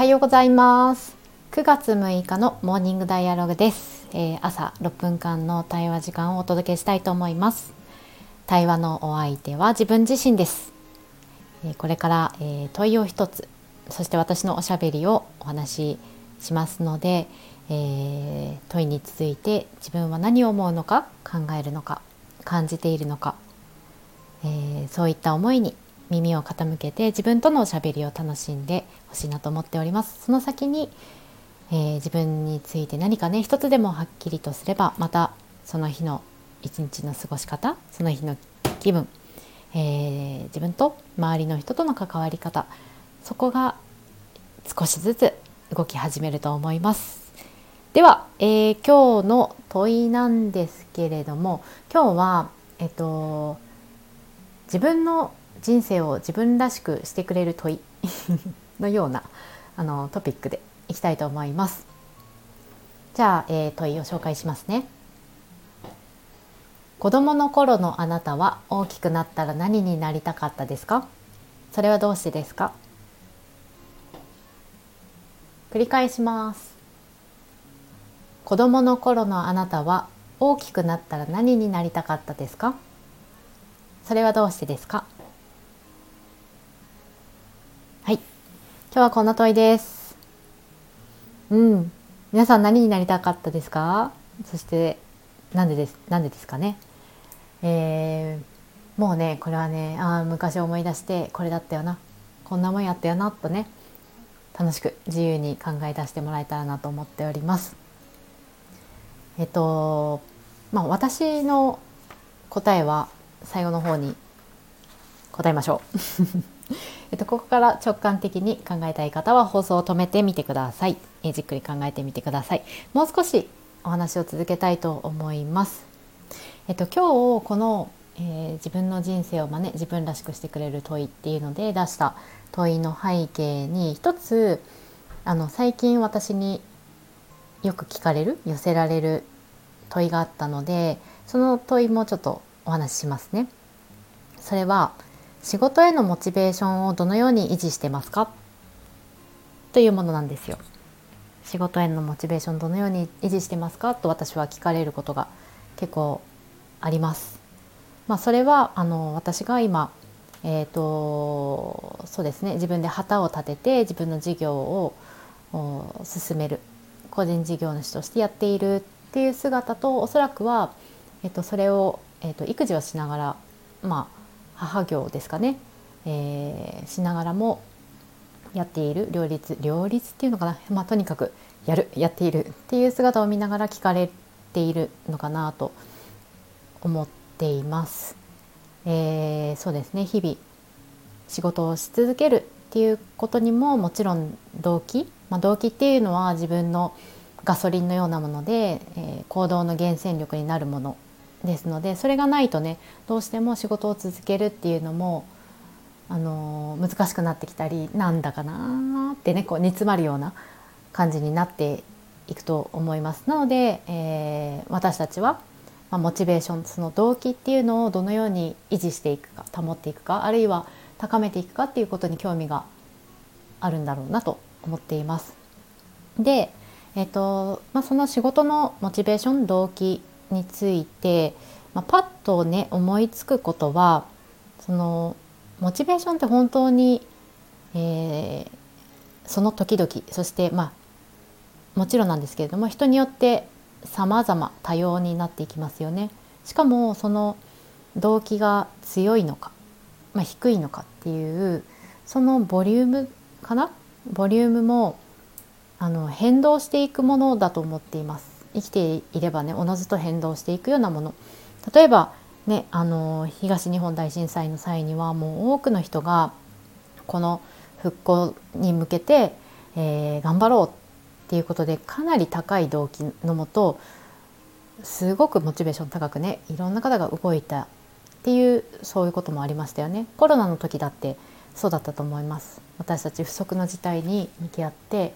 はようございます。9月6日のモーニングダイアログです、えー、朝6分間の対話時間をお届けしたいと思います。対話のお相手は自分自身です、えー、これから、えー、問いを一つそして私のおしゃべりをお話ししますので、え問いに続いて自分は何を思うのか考えるのか感じているのか、えそういった思いに耳を傾けて自分とのおしゃべりを楽しんでほしいなと思っております。その先に、えー、自分について何かね一つでもはっきりとすればまたその日の一日の過ごし方その日の気分、えー、自分と周りの人との関わり方そこが少しずつ動き始めると思います。では、えー、今日の問いなんですけれども今日はえっと自分の人生を自分らしくしてくれる問い のようなあのトピックでいきたいと思います。じゃあ、えー、問いを紹介しますね。子供の頃のあなたは大きくなったら何になりたかったですか？それはどうしてですか？繰り返します。子供の頃のあなたは大きくなったら何になりたかったですか？それはどうしてですか？今日はこんな問いです。うん。皆さん何になりたかったですか？そしてなんでです、なんでですかね？えー、もうね、これはね、ああ、昔思い出してこれだったよな。こんなもんやったよな、とね、楽しく自由に考え出してもらえたらなと思っております。えっと、まあ私の答えは最後の方に答えましょう。えっと、ここから直感的に考えたい方は放送を止めてみてください、えじっくり考えてみてください。もう少しお話を続けたいと思います。えっと今日この、えー、自分の人生をまね自分らしくしてくれる問いっていうので出した問いの背景に一つあの最近私によく聞かれる寄せられる問いがあったのでその問いもちょっとお話ししますね。それは仕事へのモチベーションをどのように維持してますか？というものなんですよ。仕事へのモチベーションどのように維持してますか？と私は聞かれることが結構あります。まあ、それはあの私が今、えーとそうですね、自分で旗を立てて自分の事業を進める個人事業主としてやっているっていう姿とおそらくは、えー、とそれを、えー、と育児をしながら、まあ、母業ですかね、えー、しながらもやっている両立両立っていうのかな、まあ、とにかくやるやっているっていう姿を見ながら聞かれているのかなと思っています。えー、そうですね。日々仕事をし続けるっていうことにももちろん動機、まあ、動機っていうのは自分のガソリンのようなもので、えー、行動の源泉力になるもの。ですのでそれがないとねどうしても仕事を続けるっていうのもあの難しくなってきたりなんだかなってねこう煮詰まるような感じになっていくと思います。なので、えー、私たちは、ま、モチベーションその動機っていうのをどのように維持していくか保っていくかあるいは高めていくかっていうことに興味があるんだろうなと思っています。で、えーとまあ、その仕事のモチベーション動機について、まあ、パッとね思いつくことはそのモチベーションって本当に、えー、その時々そしてまあもちろんなんですけれども人によって様々多様になっていきますよね。しかもその動機が強いのか、まあ、低いのかっていうそのボリュームかな？ボリュームもあの変動していくものだと思っています。生きていればねおのずと変動していくようなもの。例えばねあの東日本大震災の際にはもう多くの人がこの復興に向けて、えー、頑張ろうっていうことでかなり高い動機のもとすごくモチベーション高くねいろんな方が動いたっていうそういうこともありましたよね。コロナの時だってそうだったと思います。私たち不測の事態に向き合って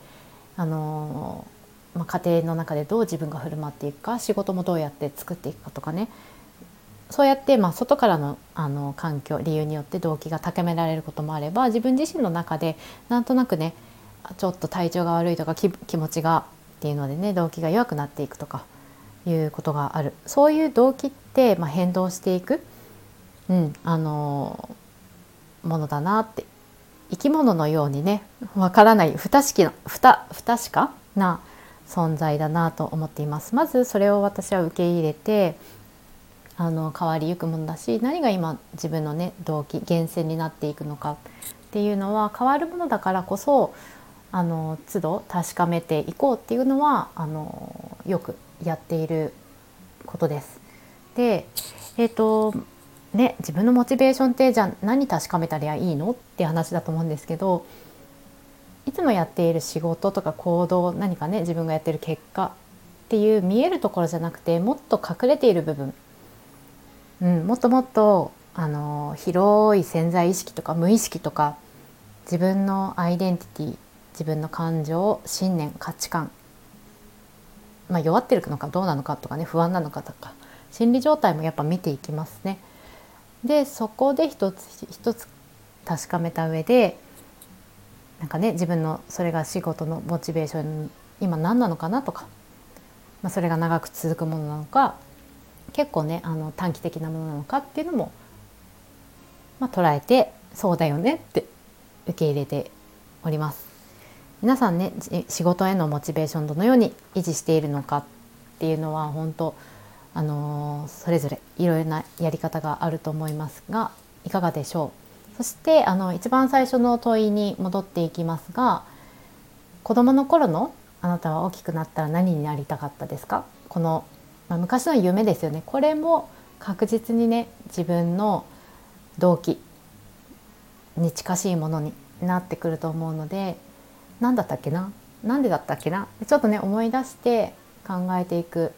あのまあ、家庭の中でどう自分が振る舞っていくか仕事もどうやって作っていくかとかね。そうやって、まあ、外からのあの環境理由によって動機が高められることもあれば自分自身の中でなんとなくねちょっと体調が悪いとか気持ちがっていうのでね動機が弱くなっていくとかいうことがある。そういう動機って、まあ、変動していく、うん、あのものだなって。生き物のようにねわからない不確かな不不確かな存在だなと思っていますまずそれを私は受け入れてあの変わりゆくものだし何が今自分のね動機源泉になっていくのかっていうのは変わるものだからこそあの都度確かめていこうっていうのはあのよくやっていることです。でえっ、ー、とね自分のモチベーションってじゃあ何確かめたらいいのって話だと思うんですけどいつもやっている仕事とか行動何かね自分がやってる結果っていう見えるところじゃなくてもっと隠れている部分、うん、もっともっとあの広い潜在意識とか無意識とか自分のアイデンティティ自分の感情信念価値観、まあ、弱ってるのかどうなのかとかね不安なのかとか心理状態もやっぱ見ていきますね。でそこで一つ一つ確かめた上でなんかね自分のそれが仕事のモチベーション今何なのかなとか、まあ、それが長く続くものなのか結構ねあの短期的なものなのかっていうのも、まあ、捉えてそうだよねって受け入れております。皆さんね仕事へのモチベーションどのように維持しているのかっていうのは本当あのそれぞれいろいろなやり方があると思いますがいかがでしょう？そしてあの一番最初の問いに戻っていきますが子どもの頃のあなたは大きくなったら何になりたかったですか？この、まあ、昔の夢ですよね。これも確実にね自分の動機に近しいものになってくると思うので何だったっけな？何でだったっけな？ちょっとね思い出して考えていく。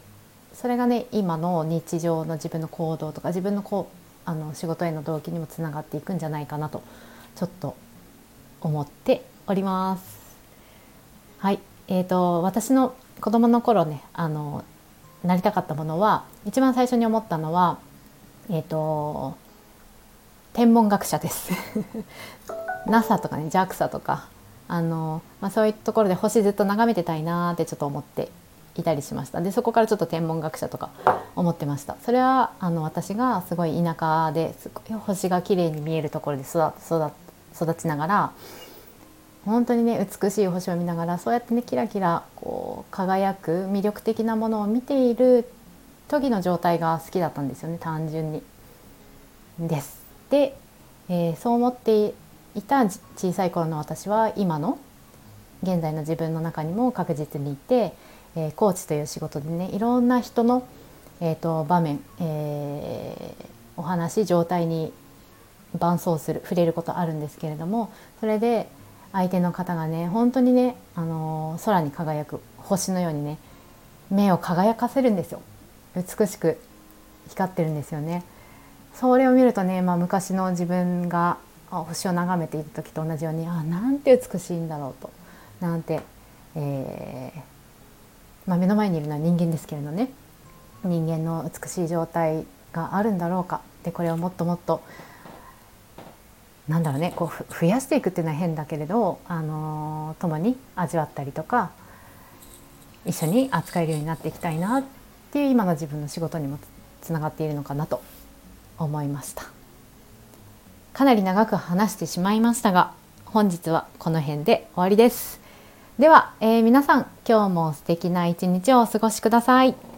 それがね今の日常の自分の行動とか自分のこうあの仕事への動機にもつながっていくんじゃないかなとちょっと思っております。はい、えーと、私の子供の頃ねあのなりたかったものは一番最初に思ったのはえっ、ー、と天文学者です NASA とかね JAXA とかあの、まあ、そういうところで星ずっと眺めてたいなってちょっと思っていたりしましたでそこからちょっと天文学者とか思ってましたそれはあの私がすごい田舎ですごい星が綺麗に見えるところで育育育ちながら本当にね美しい星を見ながらそうやってねキラキラこう輝く魅力的なものを見ている時の状態が好きだったんですよね単純に。です。で、えー、そう思っていた小さい頃の私は今の現在の自分の中にも確実にいて、えー、コーチという仕事でねいろんな人の、えーと、場面、えー、お話状態に伴走する触れることあるんですけれどもそれで相手の方がね本当にね、あのー、空に輝く星のようにね目を輝かせるんですよ。美しく光ってるんですよね。それを見るとね、まあ、昔の自分が星を眺めていた時と同じようにあなんて美しいんだろうとなんて、えー、まあ、目の前にいるのは人間ですけれどね人間の美しい状態があるんだろうかでこれをもっともっとなんだろうねこう増やしていくっていうのは変だけれど、あのー、共に味わったりとか一緒に扱えるようになっていきたいなっていう今の自分の仕事にもつながっているのかなと思いました。かなり長く話してしまいましたが本日はこの辺で終わりです。では、えー、皆さん今日も素敵な一日をお過ごしください。